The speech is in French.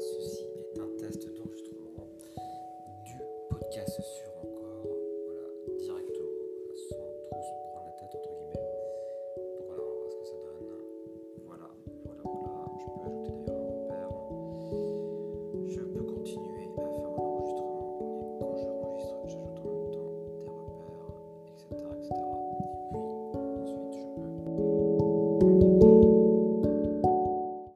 ceci est un test d'enregistrement du podcast sur encore, voilà, directement, sans trop se prendre la tête, entre guillemets. Voilà, on va voir ce que ça donne. Voilà, voilà, voilà. Je peux ajouter d'ailleurs un repère. Je peux continuer à faire mon enregistrement. Et quand je enregistre, j'ajoute en même temps des repères, etc. etc. Et puis ensuite, je peux.